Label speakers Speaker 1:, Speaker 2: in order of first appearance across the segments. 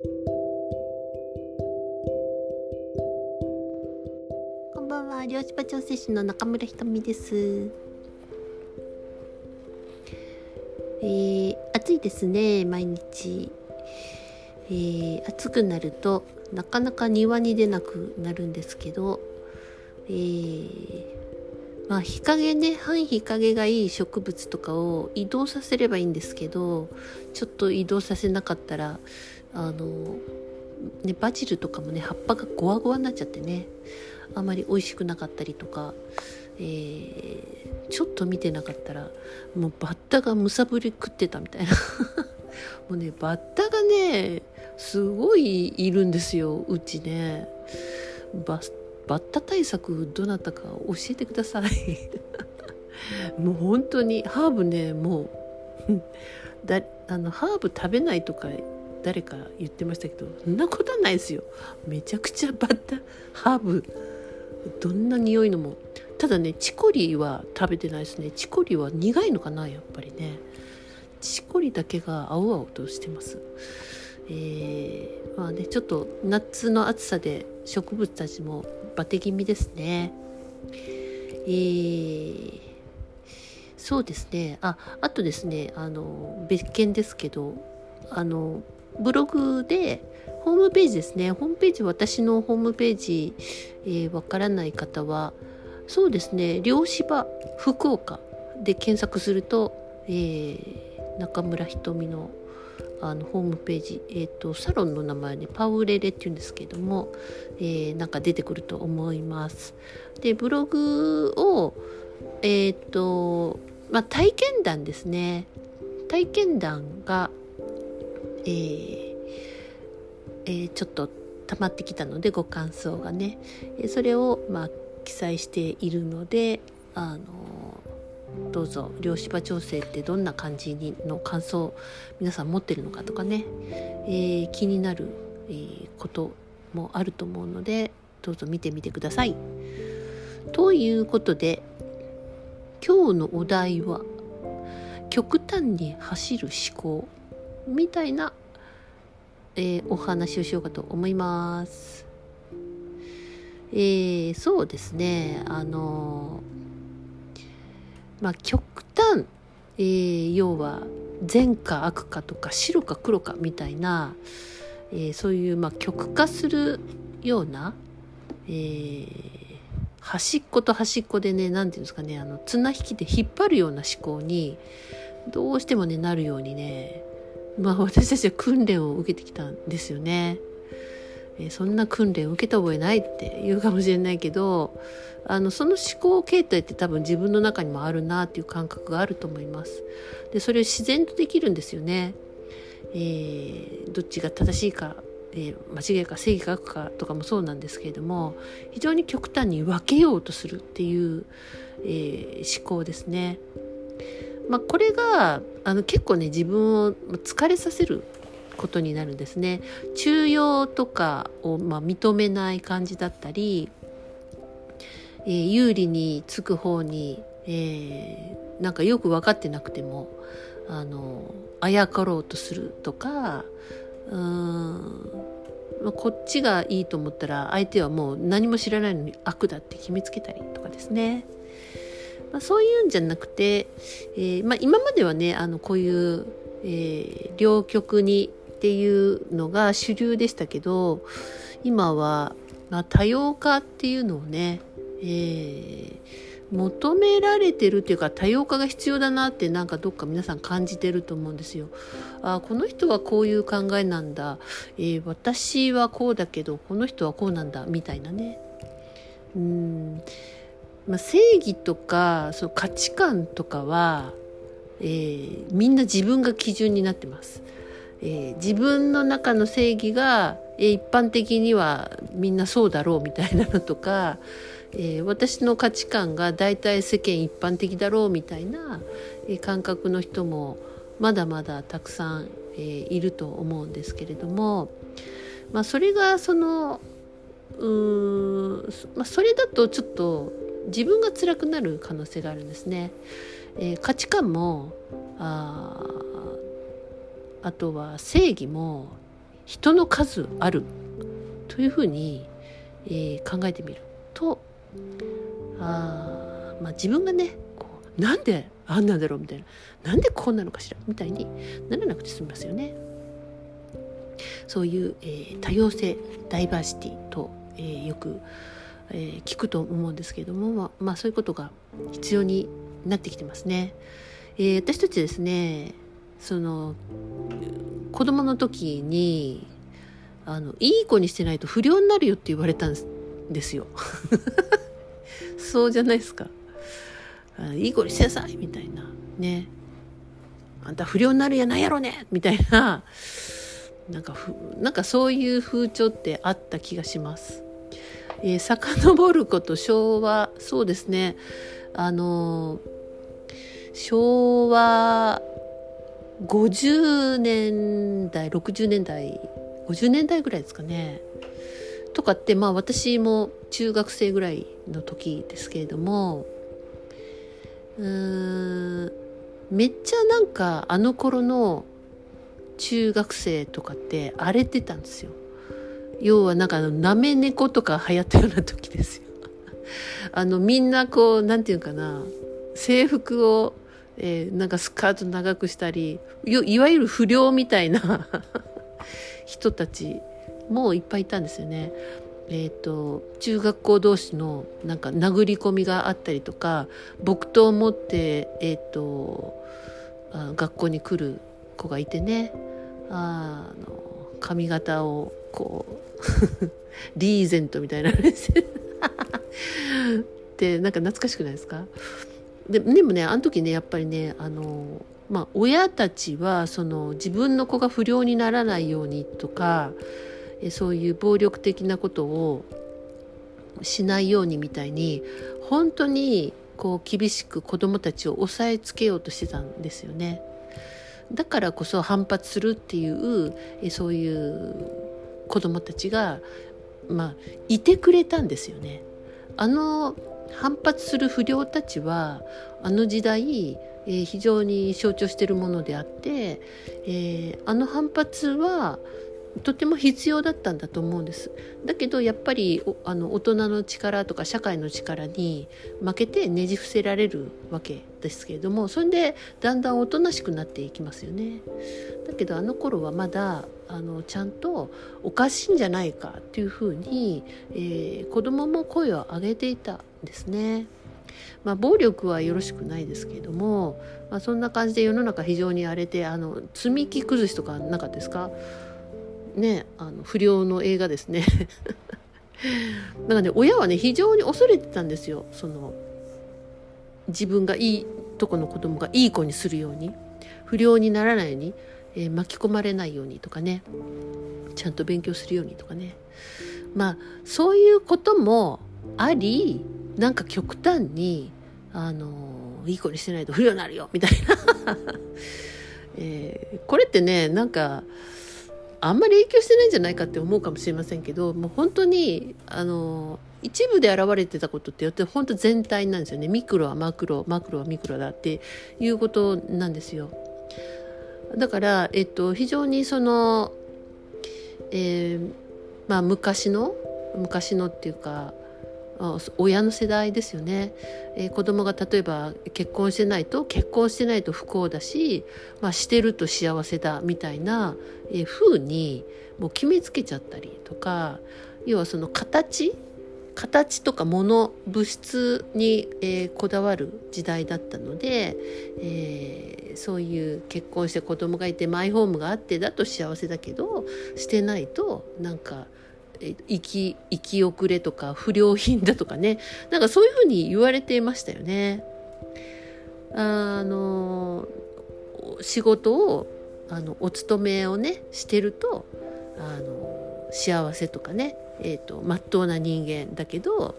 Speaker 1: こんばんは、漁師場調整士の中村ひとみです。えー、暑いですね、毎日。えー、暑くなるとなかなか庭に出なくなるんですけど、えー、まあ日陰ね半日陰がいい植物とかを移動させればいいんですけどちょっと移動させなかったらあのねバジルとかもね葉っぱがゴワゴワになっちゃってねあまり美味しくなかったりとか、えー、ちょっと見てなかったらもうバッタがむさぶり食ってたみたいな。もうねバッタがねすごいいるんですようちね。ババッタ対策どなたか教えてください。もう本当にハーブねもう だあのハーブ食べないとか誰か言ってましたけどそんなことはないですよ。めちゃくちゃバッタハーブどんな匂いのも。ただねチコリは食べてないですね。チコリは苦いのかなやっぱりね。チコリだけが青々としてます。えー、まあねちょっと夏の暑さで植物たちもバテ気味ですね。えー、そうですね。ああとですねあの別件ですけどあのブログでホームページですね。ホームページ私のホームページわ、えー、からない方はそうですね。漁師場福岡で検索すると、えー、中村ひとみのあのホームページ、えーと、サロンの名前ねパウレレっていうんですけども、えー、なんか出てくると思います。でブログをえっ、ー、とまあ体験談ですね。体験談が、えーえー、ちょっと溜まってきたのでご感想がね。それをまあ記載しているのであのどうぞ漁師場調整ってどんな感じにの感想皆さん持ってるのかとかね、えー、気になる、えー、こともあると思うのでどうぞ見てみてください。ということで今日のお題は極端に走る思考。みたいな、えー、お話をしようかと思います。えー、そうですねあのまあ極端、えー、要は善か悪かとか白か黒かみたいな、えー、そういう、まあ、極化するような、えー、端っこと端っこでね何て言うんですかねあの綱引きで引っ張るような思考にどうしてもねなるようにねまあ私たちは訓練を受けてきたんですよね。えそんな訓練を受けた覚えないって言うかもしれないけどあのその思考形態って多分自分の中にもあるなっていう感覚があると思います。でそれを自然とできるんですよね。えー、どっちが正しいか、えー、間違いか正義か悪かとかもそうなんですけれども非常に極端に分けようとするっていう、えー、思考ですね。まあ、これがあの結構ね自分を疲れさせることになるんですね。中庸とかを、まあ、認めない感じだったり、えー、有利につく方に、えー、なんかよく分かってなくてもあのあやかろうとするとかうーん、まあ、こっちがいいと思ったら相手はもう何も知らないのに悪だって決めつけたりとかですね。まあ、そういうんじゃなくて、えーまあ、今まではねあのこういう、えー、両極にっていうのが主流でしたけど今は、まあ、多様化っていうのをね、えー、求められてるっていうか多様化が必要だなってなんかどっか皆さん感じてると思うんですよ。あこの人はこういう考えなんだ、えー、私はこうだけどこの人はこうなんだみたいなね。うんまあ、正義とかその価値観とかは、えー、みんな自分が基準になってます。えー、自分の中の正義が、えー、一般的にはみんなそうだろうみたいなのとか、えー、私の価値観が大体世間一般的だろうみたいな、えー、感覚の人もまだまだたくさん、えー、いると思うんですけれども、まあ、それがそのうーん、まあ、それだとちょっと自分が辛くなる可能性があるんですね。えー、価値観もああとは正義も人の数あるというふうに、えー、考えてみるとあ、まあ、自分がねこうなんであんなんだろうみたいななんでこんなのかしらみたいにならなくて済みますよね。そういう、えー、多様性ダイバーシティと、えー、よく、えー、聞くと思うんですけれども、まあ、まあ、そういうことが必要になってきてますね。えー、私たちですねその子供の時にあのいい子にしてないと不良になるよって言われたんですよ。そうじゃないですか。いい子にしなさいみたいなねあんた不良になるやないやろねみたいななんかふなんかそういう風潮ってあった気がします。えー、遡ること昭和そうですねあの昭和50年代60年代50年代ぐらいですかねとかってまあ私も中学生ぐらいの時ですけれどもうーんめっちゃなんかあの頃の中学生とかって荒れてたんですよ。要はなんかなめ猫とか流行ったような時ですよ。あのみんなこうなんていうかな制服を、えー、なんかスカート長くしたりいわゆる不良みたいな 人たちもいっぱいいたんですよね。えーと、中学校同士のなんか殴り込みがあったりとか木刀を持って、えーと、あ学校に来る子がいてねあの髪型をこう リーゼントみたいなって なんか懐かしくないですか？ででもねあの時ねやっぱりねあのまあ親たちはその自分の子が不良にならないようにとかそういう暴力的なことをしないようにみたいに本当にこう厳しく子どもたちを抑えつけようとしてたんですよね。だからこそ反発するっていうえそういう子どもたちが、まあ、いてくれたんですよね。あの反発する不良たちはあの時代、えー、非常に象徴しているものであって、えー、あの反発はとても必要だったんだと思うんです。だけどやっぱりあの大人の力とか社会の力に負けてねじ伏せられるわけですけれどもそれでだんだんおとなしくなっていきますよね。だけどあの頃はまだあのちゃんとおかしいんじゃないかっていうふうに、えー、子供も声を上げていたんですね。まあ、暴力はよろしくないですけれども、まあ、そんな感じで世の中非常に荒れてあの積み木崩しとかなかったですか？ねあの不良の映画ですね。だかね親はね非常に恐れてたんですよ。その自分がいいとこの子供がいい子にするように。不良にならないように、えー、巻き込まれないようにとかね。ちゃんと勉強するようにとかね。まあそういうこともありなんか極端にあのいい子にしてないと不良になるよみたいな。えー、これってねなんかあんまり影響してないんじゃないかって思うかもしれませんけどもう本当にあの一部で現れてたことって本当全体なんですよねミクロはマクロマクロはミクロだっていうことなんですよ。だから、えっと、非常にその、えー、まあ昔の昔のっていうか親の世代ですよね、えー、子供が例えば結婚してないと結婚してないと不幸だし、まあ、してると幸せだみたいな、えー、風にもう決めつけちゃったりとか要はその形形とか物物質に、えー、こだわる時代だったので、えー、そういう結婚して子供がいてマイホームがあってだと幸せだけどしてないとなんか生き生き遅れとか不良品だとかね。なんかそういうふうに言われていましたよね。あの仕事をあのお勤めをねしてるとあの幸せとかね。えーと、まっとうな人間だけど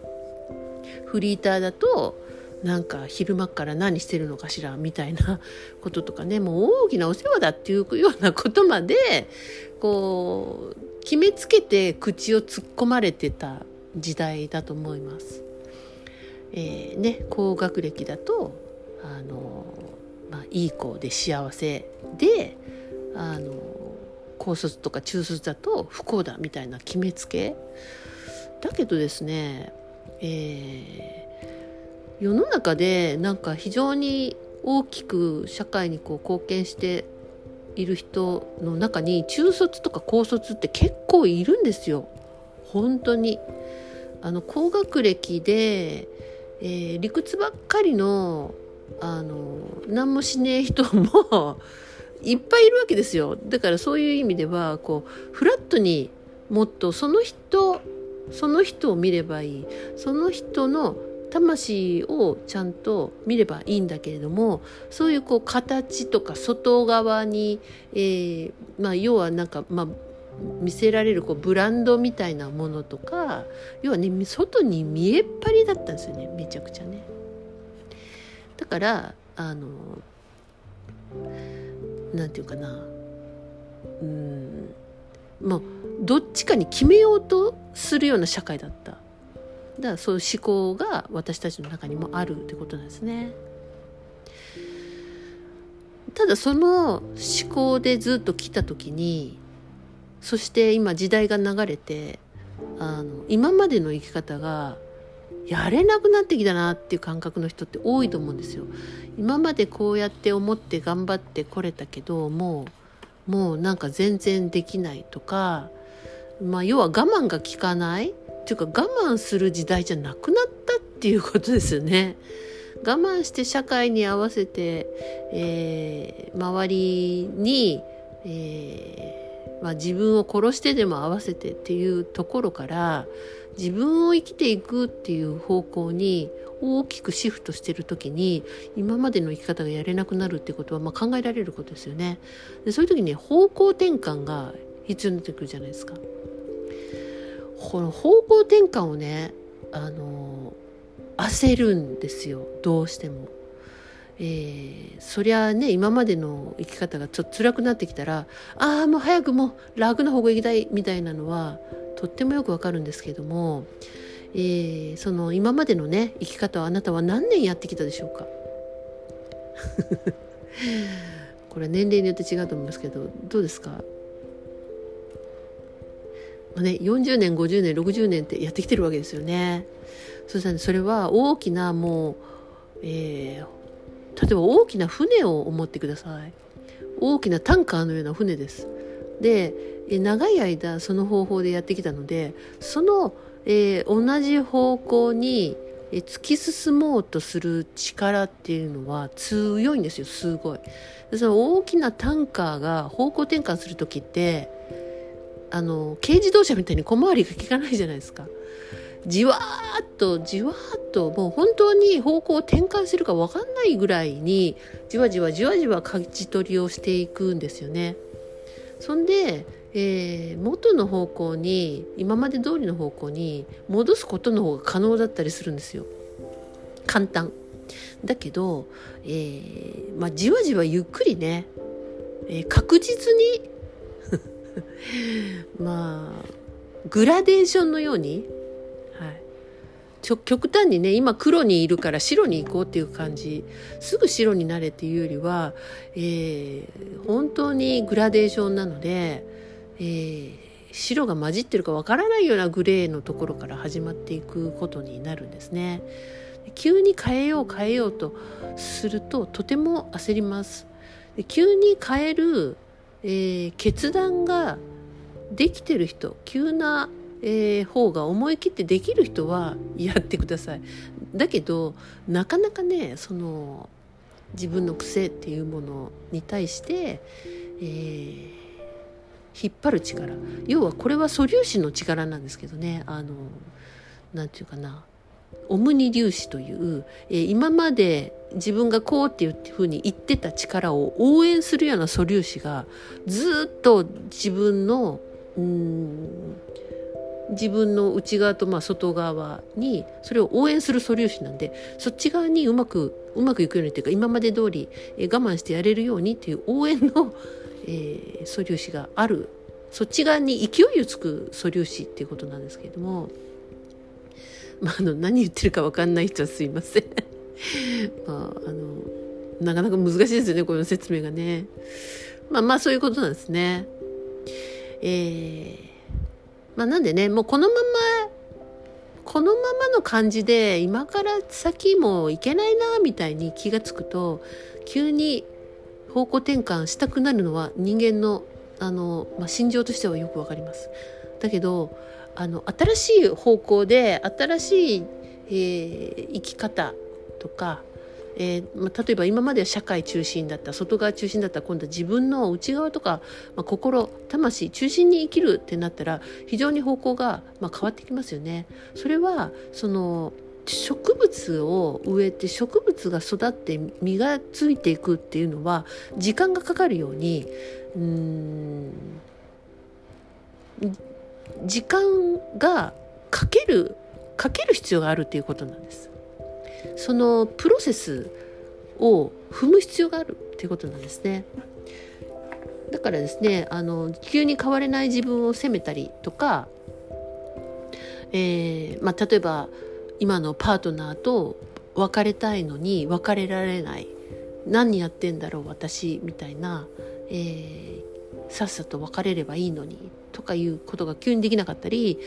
Speaker 1: フリーターだとなんか昼間から何してるのかしらみたいなこととかね。もう大きなお世話だっていうようなことまでこう決めつけて口を突っ込まれてた時代だと思います。えー、ね、高学歴だとあの、まあ、いい子で幸せであの高卒とか中卒だと不幸だみたいな決めつけだけどですね、えー、世の中でなんか非常に大きく社会にこう貢献している人の中に中卒とか高卒って結構いるんですよ。本当に。あの高学歴で、えー、理屈ばっかりのあの何もしねえ人もいっぱいいるわけですよ。だからそういう意味ではこうフラットにもっとその人その人を見ればいい。その人の魂をちゃんと見ればいいんだけれどもそういうこう形とか外側に、えー、まあ、要はなんか、まあ、見せられるこうブランドみたいなものとか要はね外に見えっ張りだったんですよねめちゃくちゃね。だからあのなんていうかなうんもうどっちかに決めようとするような社会だっただからそういう思考が私たちの中にもあるってことなんですねただその思考でずっと来た時にそして今時代が流れてあの今までの生き方がやれなくなってきたなっていう感覚の人って多いと思うんですよ。今までこうやって思って頑張ってこれたけどもうもうなんか全然できないとか、まあ、要は我慢が効かないっていうか我慢する時代じゃなくなったっていうことですよね。我慢して社会に合わせて、えー、周りに、えーまあ、自分を殺してでも合わせてっていうところから自分を生きていくっていう方向に大きくシフトしてる時に今までの生き方がやれなくなるっていうことはまあ考えられることですよね。でそういう時に方向転換が必要になってくるじゃないですか。この方向転換をねあの焦るんですよ。どうしても。えー、そりゃね今までの生き方がちょっと辛くなってきたらああもう早くもう楽な方向行きたいみたいなのはとってもよくわかるんですけども、えー、その今までのね生き方をあなたは何年やってきたでしょうか？これ年齢によって違うと思いますけどどうですか？ね、40年50年60年ってやってきてるわけですよね。そしたら、ね、それは大きなもう、えー、例えば大きな船を思ってください。大きなタンカーのような船です。で長い間その方法でやってきたのでその、えー、同じ方向に突き進もうとする力っていうのは強いんですよすごい。その大きなタンカーが方向転換する時ってあの軽自動車みたいに小回りが利かないじゃないですか。じわーっとじわーっともう本当に方向を転換するか分かんないぐらいにじわじわじわじわ舵取りをしていくんですよね。そんで、えー、元の方向に今まで通りの方向に戻すことの方が可能だったりするんですよ簡単だけど、えー、まあ、じわじわゆっくりね、えー、確実に まあグラデーションのようにちょ極端にね今黒にいるから白に行こうっていう感じすぐ白になれっていうよりは、えー、本当にグラデーションなので、えー、白が混じってるかわからないようなグレーのところから始まっていくことになるんですね。急に変えよう変えようとするととても焦ります。急に変える、えー、決断ができてる人急なえー、方が思い切ってできる人はやってください。だけどなかなかねその自分の癖っていうものに対して、えー、引っ張る力。要はこれは素粒子の力なんですけどね。あのなんていうかな。オムニ粒子という、えー、今まで自分がこうっていうふうに言ってた力を応援するような素粒子がずっと自分のうん自分の内側とまあ外側にそれを応援する素粒子なんでそっち側にうまくうまくいくようにっていうか今まで通り我慢してやれるようにっていう応援の、えー、素粒子がある。そっち側に勢いをつく素粒子っていうことなんですけれども、まあ、あの何言ってるか分かんない人はすいません。まあ、あのなかなか難しいですよねこの説明がね。まあまあそういうことなんですね。えー、まあなんでねもうこのままこのままの感じで今から先もいけないなみたいに気がつくと急に方向転換したくなるのは人間のあの、まあ、心情としてはよくわかります。だけどあの新しい方向で新しい、えー、生き方とかえー、まあ、例えば今までは社会中心だった外側中心だった今度は自分の内側とか、まあ、心魂中心に生きるってなったら非常に方向が、まあ、変わってきますよね。それはその植物を植えて植物が育って実がついていくっていうのは時間がかかるようにうん時間がかけるかける必要があるっていうことなんです。そのプロセスを踏む必要があるっていうことなんですね。だからですねあの急に変われない自分を責めたりとか、えーまあ、例えば今のパートナーと別れたいのに別れられない何やってんだろう私みたいな、えー、さっさと別れればいいのにとかいうことが急にできなかったり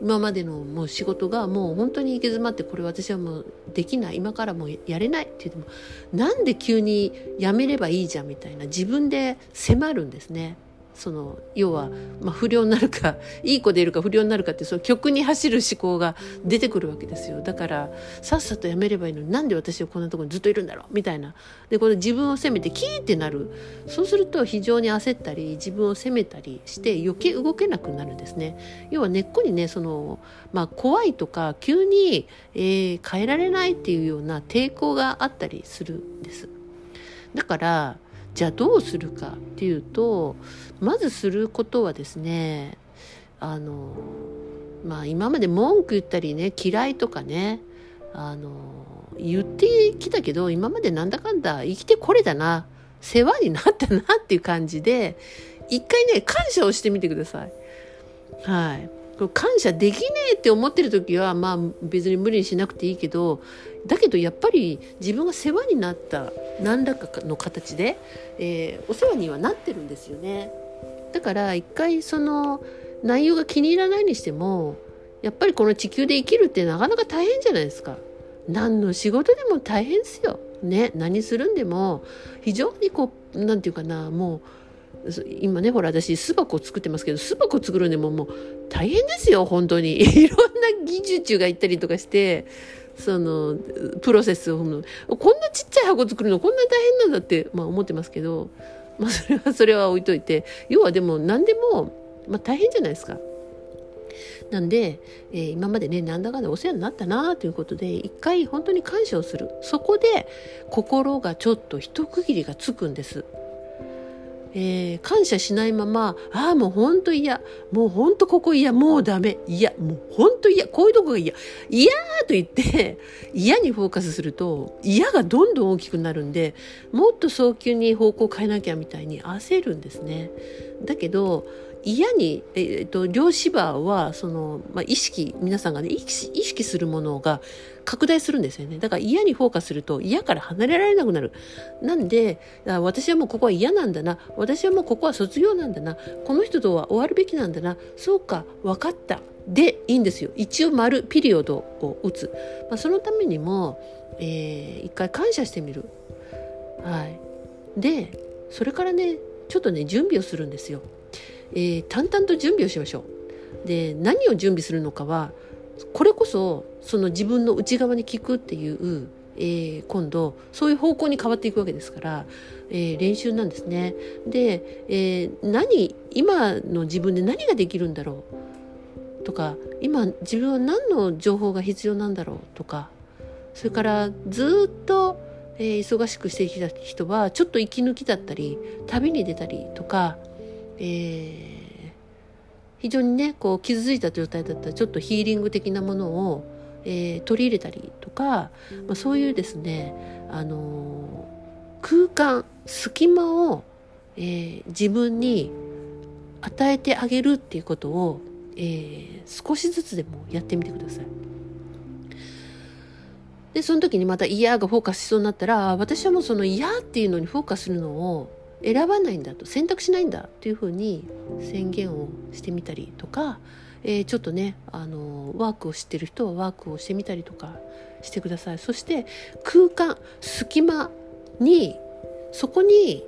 Speaker 1: 今までのもう仕事がもう本当に行き詰まってこれ私はもうできない今からもうやれないって言ってもなんで急にやめればいいじゃんみたいな自分で迫るんですね。その要は、まあ、不良になるかいい子でいるか不良になるかってその曲に走る思考が出てくるわけですよ。だからさっさとやめればいいのになんで私はこんなところにずっといるんだろうみたいな。でこれ自分を責めてキーってなる。そうすると非常に焦ったり自分を責めたりして余計動けなくなるんですね。要は根っこにねその、まあ、怖いとか急に、えー、変えられないっていうような抵抗があったりするんです。だからじゃあどうするかっていうとまずすることはですねあのまあ今まで文句言ったりね嫌いとかねあの言ってきたけど今までなんだかんだ生きてこれだな世話になったなっていう感じで一回ね感謝をしてみてください。はい感謝できねえって思ってる時はまあ別に無理にしなくていいけどだけどやっぱり自分が世話になった何らかの形で、えー、お世話にはなってるんですよね。だから一回その内容が気に入らないにしてもやっぱりこの地球で生きるってなかなか大変じゃないですか。何の仕事でも大変ですよ。ね何するんでも非常にこう何て言うかなもう今ねほら私巣箱作ってますけど巣箱作るんでももう大変ですよ本当に いろんな技術がいったりとかしてそのプロセスを踏むこんなちっちゃい箱作るのこんな大変なんだって、まあ、思ってますけど、まあ、それはそれは置いといて要はでも何でも、まあ、大変じゃないですか。なんで、えー、今までねなんだかんだお世話になったなということで一回本当に感謝をするそこで心がちょっと一区切りがつくんです。えー、感謝しないまま、ああ、もうほんと嫌。もうほんとここ嫌。もうダメ。嫌。もうほんと嫌。こういうとこが嫌。嫌と言って、嫌にフォーカスすると、嫌がどんどん大きくなるんで、もっと早急に方向を変えなきゃみたいに焦るんですね。だけど、嫌に、えー、っと、量子場は、その、まあ、意識、皆さんがね、意識するものが拡大するんですよね。だから嫌にフォーカスすると嫌から離れられなくなる。なんで、私はもうここは嫌なんだな。私はもうここは卒業なんだな。この人とは終わるべきなんだな。そうか、分かった。で、いいんですよ。一応丸、ピリオドを打つ。まあ、そのためにも、えー、一回感謝してみる。はい。で、それからね、ちょっとね、準備をするんですよ。えー、淡々と準備をしましょう。で何を準備するのかはこれこそその自分の内側に聞くっていう、えー、今度そういう方向に変わっていくわけですから、えー、練習なんですね。で、え、何今の自分で何ができるんだろう？とか今自分は何の情報が必要なんだろう？とかそれからずっと、えー、忙しくしてきた人はちょっと息抜きだったり旅に出たりとかえー、非常にねこう傷ついた状態だったらちょっとヒーリング的なものを、えー、取り入れたりとか、まあ、そういうですね、あのー、空間隙間を、えー、自分に与えてあげるっていうことを、えー、少しずつでもやってみてください。でその時にまた嫌がフォーカスしそうになったら私はもうその嫌っていうのにフォーカスするのを選ばないんだと選択しないんだというふうに宣言をしてみたりとか、えー、ちょっとねあのワークを知ってる人はワークをしてみたりとかしてください。そして空間隙間にそこに、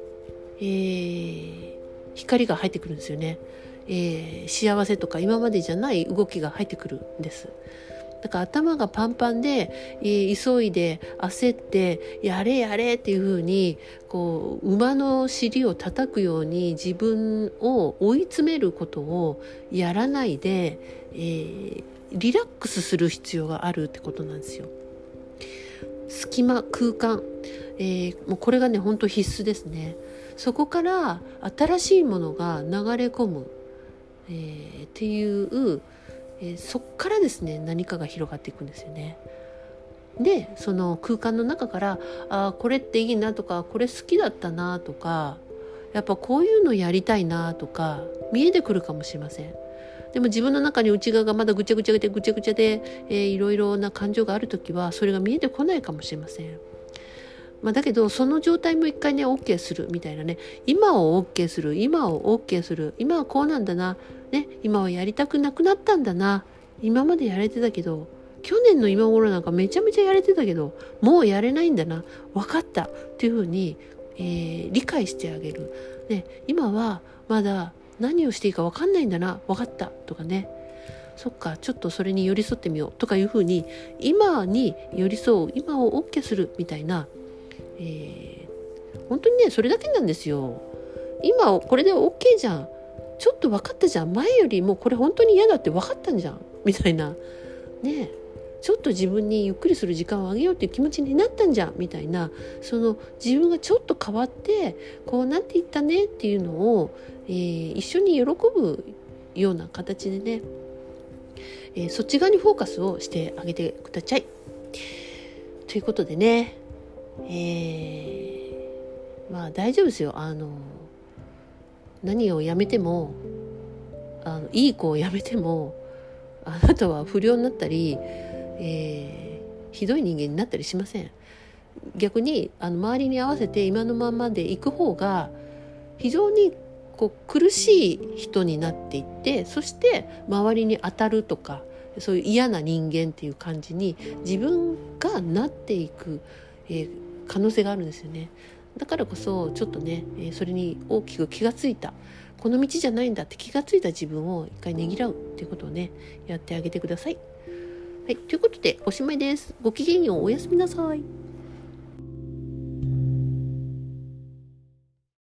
Speaker 1: えー、光が入ってくるんですよね、えー、幸せとか今までじゃない動きが入ってくるんです。だから頭がパンパンで、えー、急いで焦ってやれやれっていう風にこう馬の尻を叩くように自分を追い詰めることをやらないで、えー、リラックスする必要があるってことなんですよ。隙間空間、えー、もうこれがね本当必須ですね。そこから新しいものが流れ込む、えー、っていうえー、そっからですね何かが広がっていくんですよね。でその空間の中からあこれっていいなとかこれ好きだったなとかやっぱこういうのやりたいなとか見えてくるかもしれません。でも自分の中に内側がまだぐちゃぐちゃでぐちゃぐちゃで、えー、いろいろな感情がある時はそれが見えてこないかもしれません。まあ、だけどその状態も一回ね OK するみたいなね今を OK する今を OK する今はこうなんだな、ね、今はやりたくなくなったんだな。今までやれてたけど去年の今頃なんかめちゃめちゃやれてたけどもうやれないんだな。分かった。っていうふうに、えー、理解してあげる、ね、今はまだ何をしていいか分かんないんだな。分かった。とかね。そっかちょっとそれに寄り添ってみよう。とかいうふうに今に寄り添う。今を OK する。みたいな。えー、本当にねそれだけなんですよ。今これで OK じゃん。ちょっと分かったじゃん。前よりもこれ本当に嫌だって分かったんじゃん。みたいな。ねちょっと自分にゆっくりする時間をあげようっていう気持ちになったんじゃん。みたいな。その自分がちょっと変わってこうなっていったねっていうのを、えー、一緒に喜ぶような形でね、えー、そっち側にフォーカスをしてあげてください。ということでねえー、まあ大丈夫ですよ。あの何をやめてもあのいい子をやめてもあなたは不良になったり、えー、ひどい人間になったりしません逆にあの周りに合わせて今のままでいく方が非常にこう苦しい人になっていってそして周りに当たるとかそういう嫌な人間っていう感じに自分がなっていくえー、可能性があるんですよね。だからこそちょっとね、え、それに大きく気がついたこの道じゃないんだって気がついた自分を一回ねぎらうっていうことをねやってあげてください。はい、ということでおしまいです。ごきげんようおやすみなさい。